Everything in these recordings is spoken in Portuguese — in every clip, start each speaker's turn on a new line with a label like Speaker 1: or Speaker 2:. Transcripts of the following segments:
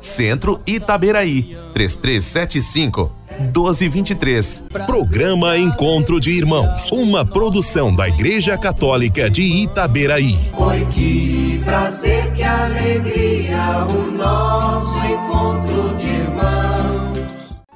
Speaker 1: Centro Itaberaí, 3375 1223. Programa Encontro de Irmãos, uma produção da Igreja Católica de Itaberaí.
Speaker 2: Foi que prazer, que alegria o nosso encontro de irmãos.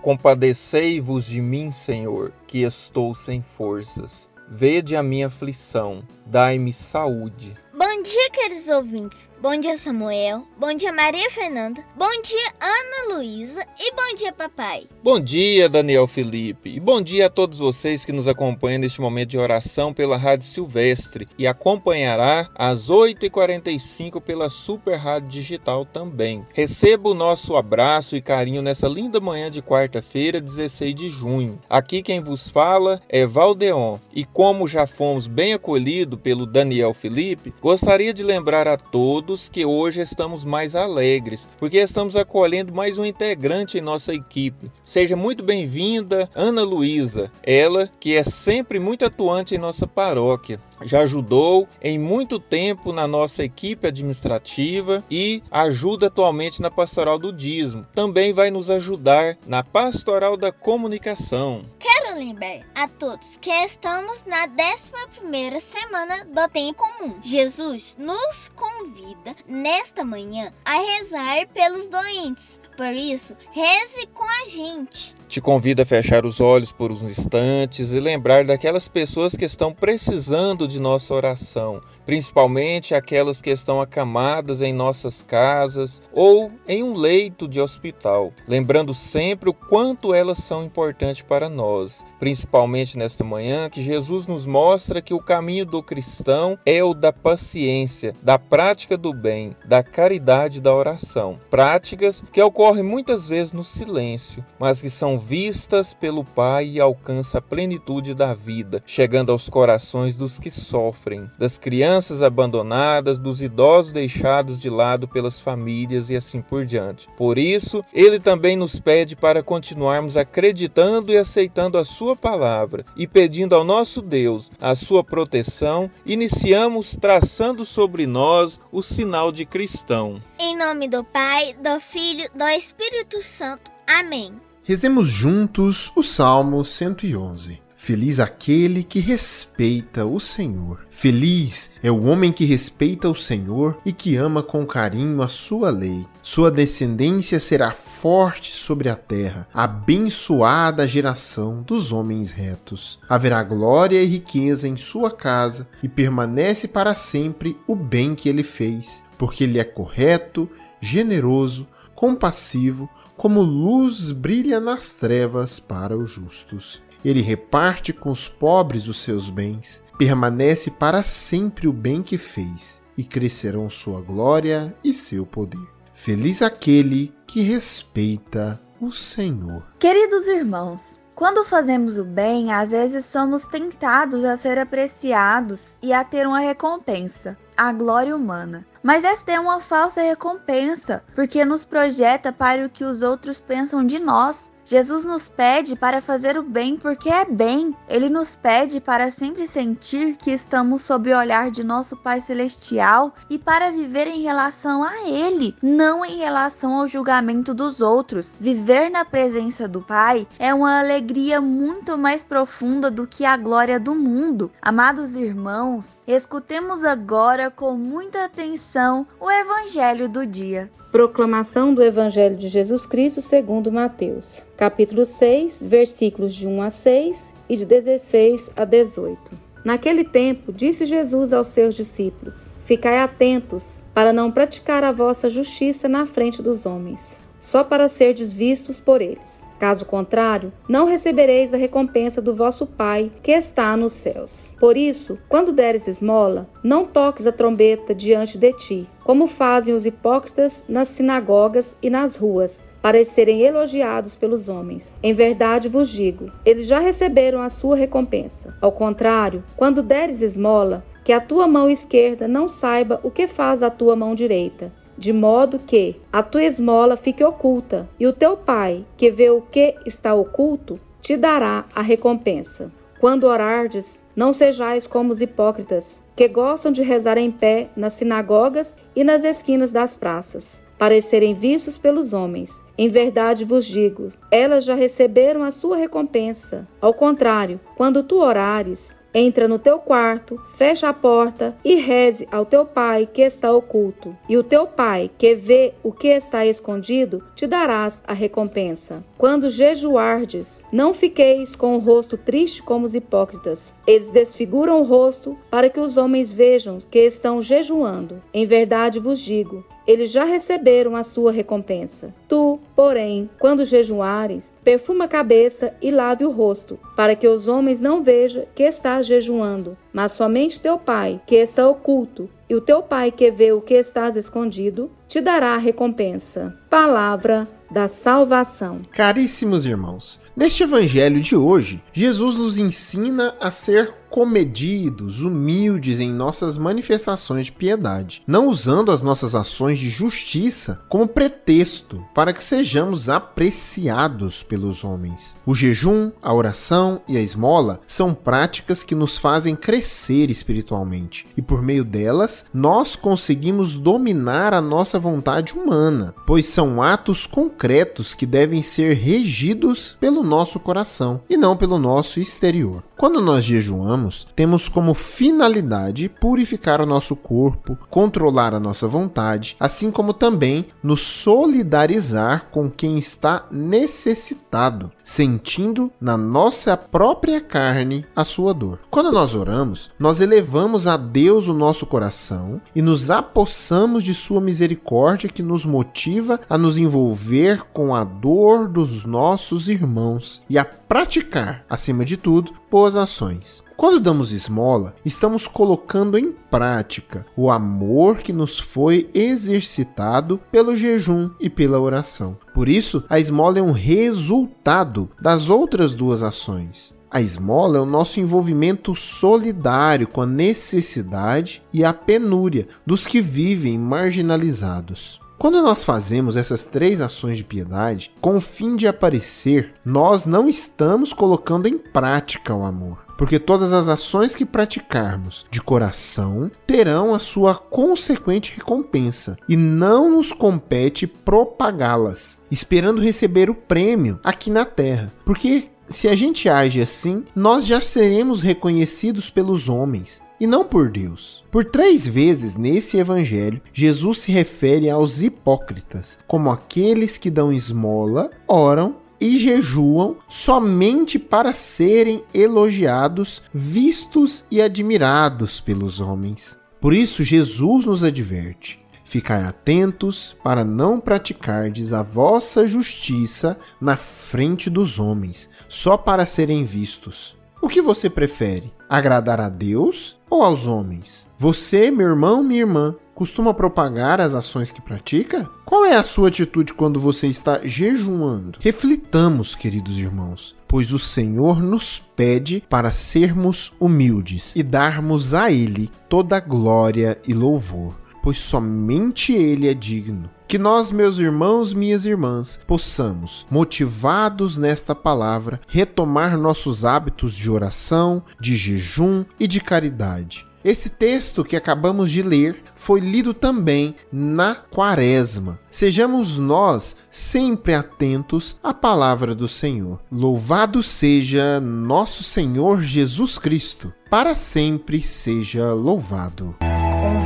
Speaker 3: Compadecei-vos de mim, Senhor, que estou sem forças. Vede a minha aflição, dai-me saúde.
Speaker 4: Bom dia, queridos ouvintes. Bom dia, Samuel. Bom dia, Maria Fernanda. Bom dia, Ana Luísa. E bom dia, papai.
Speaker 3: Bom dia, Daniel Felipe. E bom dia a todos vocês que nos acompanham neste momento de oração pela Rádio Silvestre e acompanhará às 8h45 pela Super Rádio Digital também. Receba o nosso abraço e carinho nessa linda manhã de quarta-feira, 16 de junho. Aqui quem vos fala é Valdeon. E como já fomos bem acolhidos pelo Daniel Felipe, gostaria de lembrar a todos todos que hoje estamos mais alegres, porque estamos acolhendo mais um integrante em nossa equipe. Seja muito bem-vinda, Ana Luísa, ela que é sempre muito atuante em nossa paróquia já ajudou em muito tempo na nossa equipe administrativa e ajuda atualmente na pastoral do dízimo. Também vai nos ajudar na pastoral da comunicação.
Speaker 4: Quero lembrar a todos que estamos na 11 semana do tempo comum. Jesus nos convida nesta manhã a rezar pelos doentes. Por isso, reze com a gente.
Speaker 3: Te convido a fechar os olhos por uns instantes e lembrar daquelas pessoas que estão precisando de nossa oração, principalmente aquelas que estão acamadas em nossas casas ou em um leito de hospital, lembrando sempre o quanto elas são importantes para nós, principalmente nesta manhã que Jesus nos mostra que o caminho do cristão é o da paciência, da prática do bem, da caridade e da oração, práticas que ocorrem muitas vezes no silêncio, mas que são vistas pelo Pai e alcançam a plenitude da vida, chegando aos corações dos que sofrem, das crianças abandonadas, dos idosos deixados de lado pelas famílias e assim por diante. Por isso, ele também nos pede para continuarmos acreditando e aceitando a sua palavra e pedindo ao nosso Deus a sua proteção, iniciamos traçando sobre nós o sinal de cristão.
Speaker 4: Em nome do Pai, do Filho, do Espírito Santo. Amém.
Speaker 5: Rezemos juntos o Salmo 111. Feliz aquele que respeita o Senhor. Feliz é o homem que respeita o Senhor e que ama com carinho a sua lei. Sua descendência será forte sobre a terra, abençoada a geração dos homens retos. Haverá glória e riqueza em sua casa e permanece para sempre o bem que ele fez, porque ele é correto, generoso, compassivo, como luz brilha nas trevas para os justos. Ele reparte com os pobres os seus bens, permanece para sempre o bem que fez, e crescerão sua glória e seu poder. Feliz aquele que respeita o Senhor.
Speaker 6: Queridos irmãos, quando fazemos o bem, às vezes somos tentados a ser apreciados e a ter uma recompensa. A glória humana. Mas esta é uma falsa recompensa, porque nos projeta para o que os outros pensam de nós. Jesus nos pede para fazer o bem porque é bem. Ele nos pede para sempre sentir que estamos sob o olhar de nosso Pai Celestial e para viver em relação a Ele, não em relação ao julgamento dos outros. Viver na presença do Pai é uma alegria muito mais profunda do que a glória do mundo. Amados irmãos, escutemos agora com muita atenção o Evangelho do dia.
Speaker 7: Proclamação do Evangelho de Jesus Cristo segundo Mateus, capítulo 6, versículos de 1 a 6 e de 16 a 18. Naquele tempo, disse Jesus aos seus discípulos: Ficai atentos para não praticar a vossa justiça na frente dos homens, só para serdes vistos por eles. Caso contrário, não recebereis a recompensa do vosso Pai que está nos céus. Por isso, quando deres esmola, não toques a trombeta diante de ti, como fazem os hipócritas nas sinagogas e nas ruas, para serem elogiados pelos homens. Em verdade vos digo, eles já receberam a sua recompensa. Ao contrário, quando deres esmola, que a tua mão esquerda não saiba o que faz a tua mão direita, de modo que a tua esmola fique oculta, e o teu pai, que vê o que está oculto, te dará a recompensa. Quando orardes, não sejais como os hipócritas, que gostam de rezar em pé nas sinagogas e nas esquinas das praças, para serem vistos pelos homens. Em verdade vos digo, elas já receberam a sua recompensa. Ao contrário, quando tu orares, Entra no teu quarto, fecha a porta e reze ao teu pai que está oculto. E o teu pai, que vê o que está escondido, te darás a recompensa. Quando jejuardes, não fiqueis com o rosto triste como os hipócritas. Eles desfiguram o rosto para que os homens vejam que estão jejuando. Em verdade vos digo, eles já receberam a sua recompensa. Tu, porém, quando jejuares, perfuma a cabeça e lave o rosto, para que os homens não vejam que estás jejuando, mas somente teu Pai, que está oculto, e o teu Pai que vê o que estás escondido, te dará a recompensa. Palavra da salvação.
Speaker 5: Caríssimos irmãos, neste evangelho de hoje, Jesus nos ensina a ser comedidos, humildes em nossas manifestações de piedade, não usando as nossas ações de justiça como pretexto para que sejamos apreciados pelos homens. O jejum, a oração e a esmola são práticas que nos fazem crescer espiritualmente, e por meio delas nós conseguimos dominar a nossa vontade humana, pois são atos concretos que devem ser regidos pelo nosso coração e não pelo nosso exterior. Quando nós jejuamos, temos como finalidade purificar o nosso corpo, controlar a nossa vontade, assim como também nos solidarizar com quem está necessitado, sentindo na nossa própria carne a sua dor. Quando nós oramos, nós elevamos a Deus o nosso coração e nos apossamos de sua misericórdia que nos motiva a nos envolver com a dor dos nossos irmãos e a praticar, acima de tudo, boas ações. Quando damos esmola, estamos colocando em prática o amor que nos foi exercitado pelo jejum e pela oração. Por isso, a esmola é um resultado das outras duas ações. A esmola é o nosso envolvimento solidário com a necessidade e a penúria dos que vivem marginalizados. Quando nós fazemos essas três ações de piedade com o fim de aparecer, nós não estamos colocando em prática o amor. Porque todas as ações que praticarmos de coração terão a sua consequente recompensa, e não nos compete propagá-las, esperando receber o prêmio aqui na terra. Porque se a gente age assim, nós já seremos reconhecidos pelos homens e não por Deus. Por três vezes nesse evangelho, Jesus se refere aos hipócritas como aqueles que dão esmola, oram e jejuam somente para serem elogiados, vistos e admirados pelos homens. Por isso, Jesus nos adverte: Ficai atentos para não praticardes a vossa justiça na frente dos homens, só para serem vistos. O que você prefere? Agradar a Deus ou aos homens? Você, meu irmão, minha irmã, costuma propagar as ações que pratica? Qual é a sua atitude quando você está jejuando? Reflitamos, queridos irmãos, pois o Senhor nos pede para sermos humildes e darmos a Ele toda glória e louvor, pois somente Ele é digno. Que nós, meus irmãos, minhas irmãs, possamos, motivados nesta palavra, retomar nossos hábitos de oração, de jejum e de caridade esse texto que acabamos de ler foi lido também na Quaresma. Sejamos nós sempre atentos à palavra do Senhor. Louvado seja nosso Senhor Jesus Cristo, para sempre seja louvado.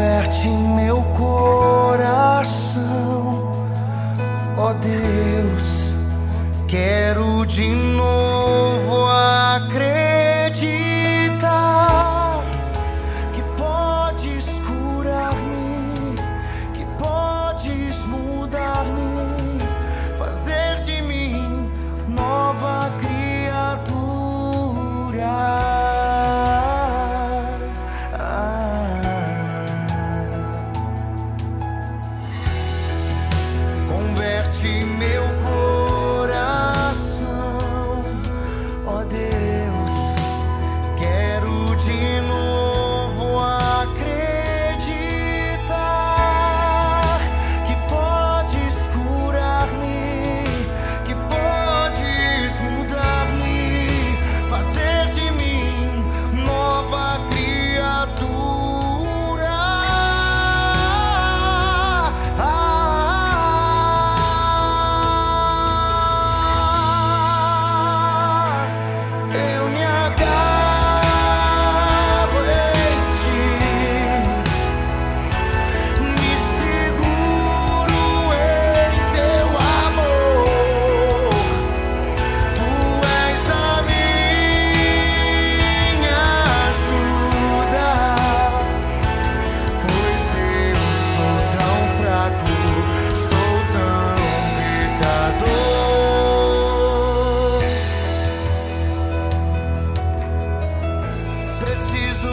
Speaker 2: Converte meu coração, ó Deus, quero de novo acreditar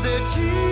Speaker 2: that you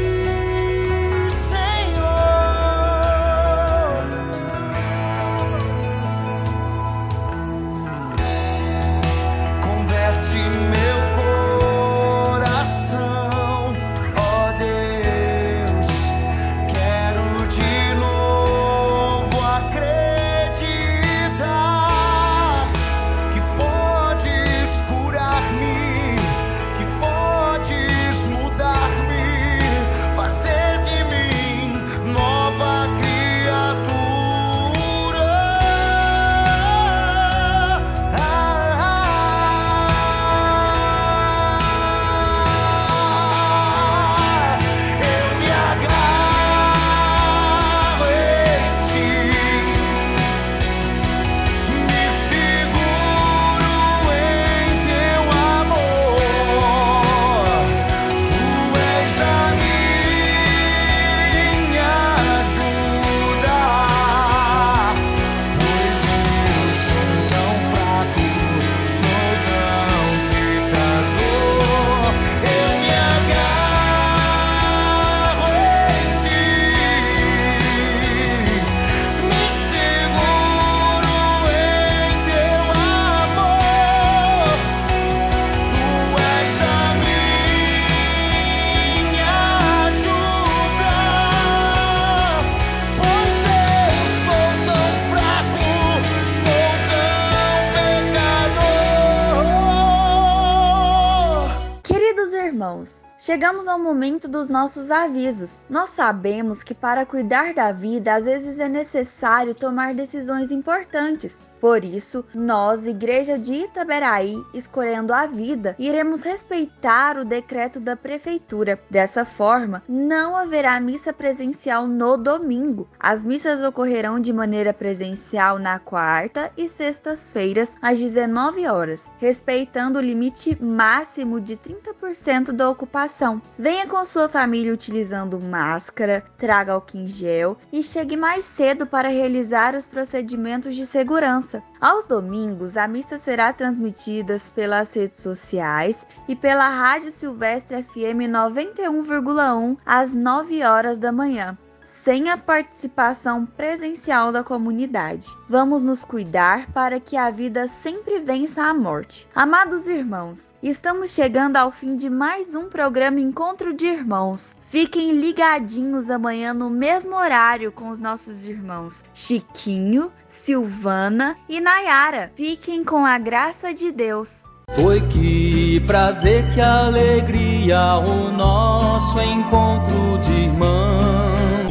Speaker 6: Chegamos ao momento dos nossos avisos. Nós sabemos que para cuidar da vida, às vezes é necessário tomar decisões importantes. Por isso, nós, Igreja de Itaberaí, escolhendo a vida, iremos respeitar o decreto da prefeitura. Dessa forma, não haverá missa presencial no domingo. As missas ocorrerão de maneira presencial na quarta e sextas-feiras às 19 horas, respeitando o limite máximo de 30% da ocupação. Venha com sua família utilizando máscara, traga álcool em gel e chegue mais cedo para realizar os procedimentos de segurança. Aos domingos, a missa será transmitida pelas redes sociais e pela Rádio Silvestre FM 91,1 às 9 horas da manhã sem a participação presencial da comunidade. Vamos nos cuidar para que a vida sempre vença a morte. Amados irmãos, estamos chegando ao fim de mais um programa Encontro de Irmãos. Fiquem ligadinhos amanhã no mesmo horário com os nossos irmãos Chiquinho, Silvana e Nayara. Fiquem com a graça de Deus.
Speaker 8: Foi que prazer, que alegria o nosso encontro de irmãos.